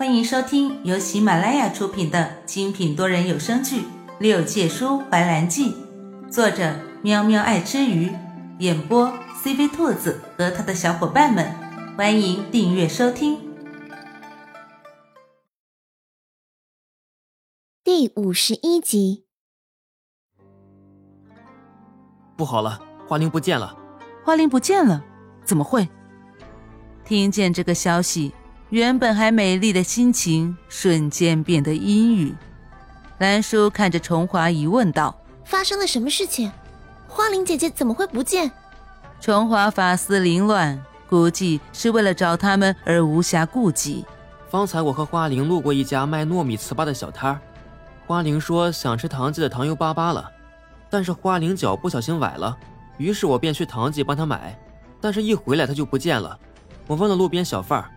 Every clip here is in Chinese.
欢迎收听由喜马拉雅出品的精品多人有声剧《六界书怀兰记》，作者喵喵爱吃鱼，演播 CV 兔子和他的小伙伴们。欢迎订阅收听。第五十一集，不好了，花灵不见了！花灵不见了？怎么会？听见这个消息。原本还美丽的心情瞬间变得阴郁。兰叔看着崇华，疑问道：“发生了什么事情？花灵姐姐怎么会不见？”崇华发丝凌乱，估计是为了找他们而无暇顾及。方才我和花灵路过一家卖糯米糍粑的小摊儿，花灵说想吃堂记的糖油粑粑了，但是花灵脚不小心崴了，于是我便去堂记帮她买，但是一回来她就不见了。我问了路边小贩儿。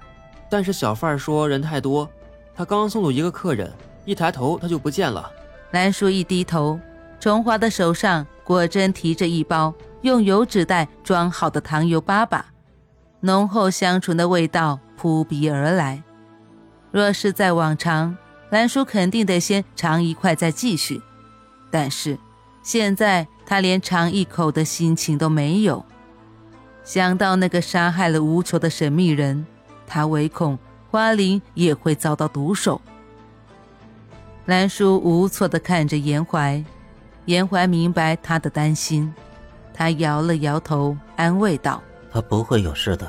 但是小贩说人太多，他刚送走一个客人，一抬头他就不见了。兰叔一低头，崇华的手上果真提着一包用油纸袋装好的糖油粑粑，浓厚香醇的味道扑鼻而来。若是在往常，兰叔肯定得先尝一块再继续，但是现在他连尝一口的心情都没有。想到那个杀害了无求的神秘人。他唯恐花灵也会遭到毒手。兰叔无措地看着严怀，严怀明白他的担心，他摇了摇头，安慰道：“他不会有事的，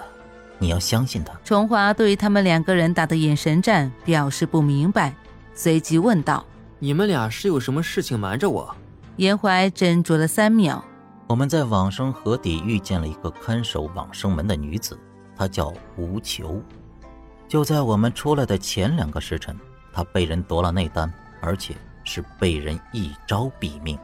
你要相信他。”崇华对他们两个人打的眼神战表示不明白，随即问道：“你们俩是有什么事情瞒着我？”严怀斟酌了三秒：“我们在往生河底遇见了一个看守往生门的女子。”他叫无求，就在我们出来的前两个时辰，他被人夺了内丹，而且是被人一招毙命。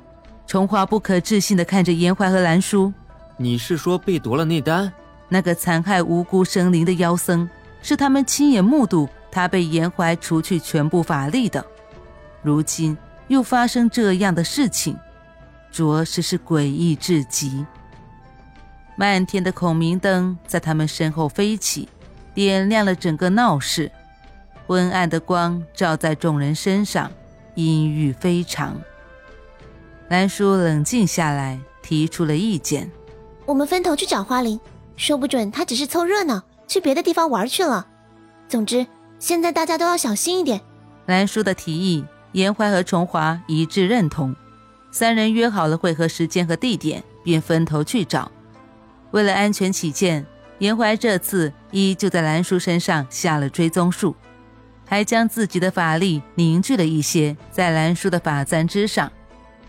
重华不可置信地看着严怀和兰叔：“你是说被夺了内丹？那个残害无辜生灵的妖僧，是他们亲眼目睹他被严怀除去全部法力的，如今又发生这样的事情，着实是诡异至极。”漫天的孔明灯在他们身后飞起，点亮了整个闹市。昏暗的光照在众人身上，阴郁非常。兰叔冷静下来，提出了意见：“我们分头去找花灵，说不准他只是凑热闹，去别的地方玩去了。总之，现在大家都要小心一点。”兰叔的提议，严怀和崇华一致认同。三人约好了会合时间和地点，便分头去找。为了安全起见，严怀这次依旧在兰叔身上下了追踪术，还将自己的法力凝聚了一些在兰叔的法簪之上，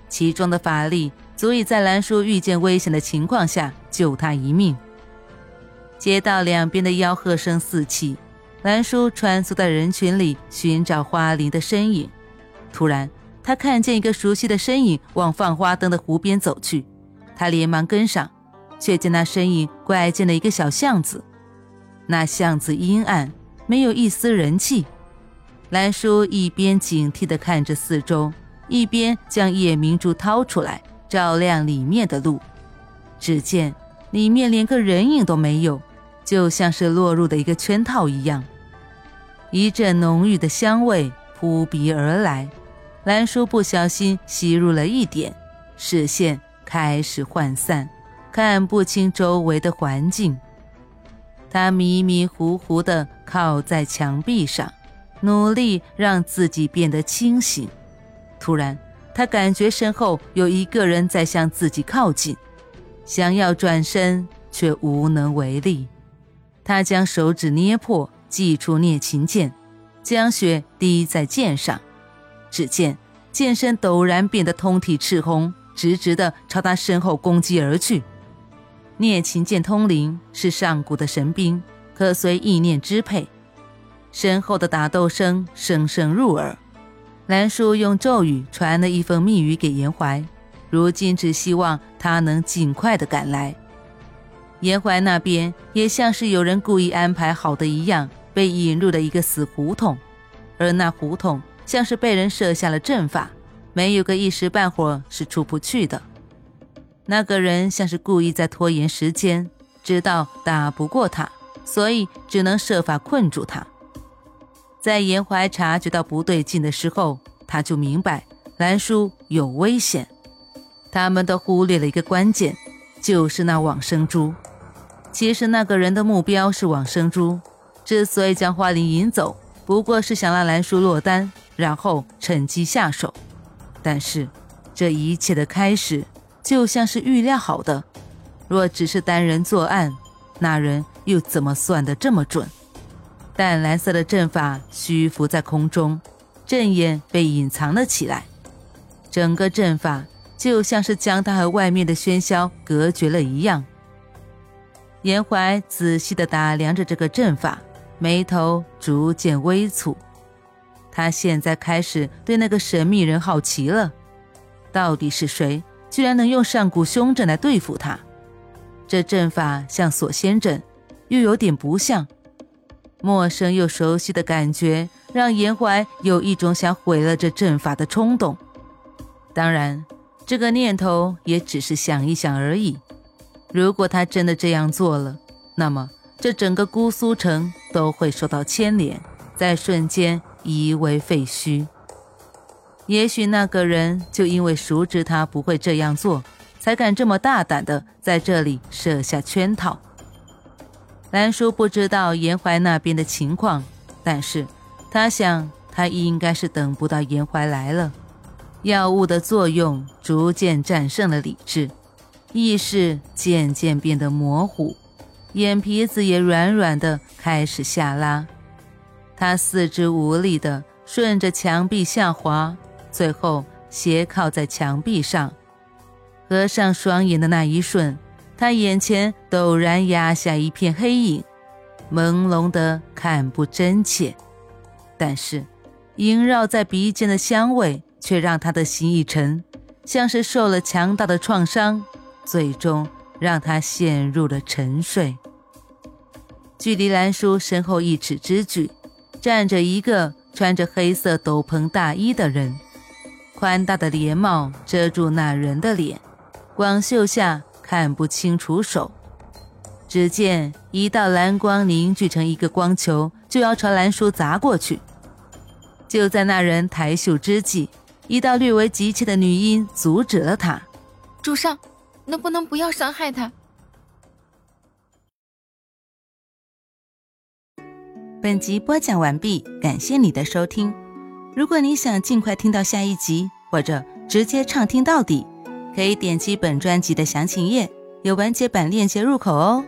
其中的法力足以在兰叔遇见危险的情况下救他一命。街道两边的吆喝声四起，兰叔穿梭在人群里寻找花灵的身影。突然，他看见一个熟悉的身影往放花灯的湖边走去，他连忙跟上。却见那身影拐进了一个小巷子，那巷子阴暗，没有一丝人气。兰叔一边警惕地看着四周，一边将夜明珠掏出来，照亮里面的路。只见里面连个人影都没有，就像是落入的一个圈套一样。一阵浓郁的香味扑鼻而来，兰叔不小心吸入了一点，视线开始涣散。看不清周围的环境，他迷迷糊糊地靠在墙壁上，努力让自己变得清醒。突然，他感觉身后有一个人在向自己靠近，想要转身却无能为力。他将手指捏破，祭出孽琴剑，将血滴在剑上。只见剑身陡然变得通体赤红，直直地朝他身后攻击而去。念琴剑通灵，是上古的神兵，可随意念支配。身后的打斗声声声入耳。兰叔用咒语传了一封密语给严怀，如今只希望他能尽快的赶来。严怀那边也像是有人故意安排好的一样，被引入了一个死胡同，而那胡同像是被人设下了阵法，没有个一时半会儿是出不去的。那个人像是故意在拖延时间，知道打不过他，所以只能设法困住他。在严怀察觉到不对劲的时候，他就明白兰叔有危险。他们都忽略了一个关键，就是那往生珠。其实那个人的目标是往生珠，之所以将花灵引走，不过是想让兰叔落单，然后趁机下手。但是这一切的开始，就像是预料好的。若只是单人作案，那人又怎么算得这么准？淡蓝色的阵法虚浮在空中，阵眼被隐藏了起来，整个阵法就像是将他和外面的喧嚣隔绝了一样。严怀仔细地打量着这个阵法，眉头逐渐微蹙。他现在开始对那个神秘人好奇了，到底是谁，居然能用上古凶阵来对付他？这阵法像锁仙阵，又有点不像。陌生又熟悉的感觉，让严怀有一种想毁了这阵法的冲动。当然，这个念头也只是想一想而已。如果他真的这样做了，那么这整个姑苏城都会受到牵连，在瞬间夷为废墟。也许那个人就因为熟知他不会这样做。才敢这么大胆的在这里设下圈套。兰叔不知道严怀那边的情况，但是他想他应该是等不到严怀来了。药物的作用逐渐战胜了理智，意识渐渐变得模糊，眼皮子也软软的开始下拉。他四肢无力的顺着墙壁下滑，最后斜靠在墙壁上。合上双眼的那一瞬，他眼前陡然压下一片黑影，朦胧的看不真切，但是萦绕在鼻尖的香味却让他的心一沉，像是受了强大的创伤，最终让他陷入了沉睡。距离兰叔身后一尺之距，站着一个穿着黑色斗篷大衣的人，宽大的连帽遮住那人的脸。光袖下看不清楚手，只见一道蓝光凝聚成一个光球，就要朝蓝叔砸过去。就在那人抬袖之际，一道略为急切的女音阻止了他：“主上，能不能不要伤害他？”本集播讲完毕，感谢你的收听。如果你想尽快听到下一集，或者直接畅听到底。可以点击本专辑的详情页，有完结版链接入口哦。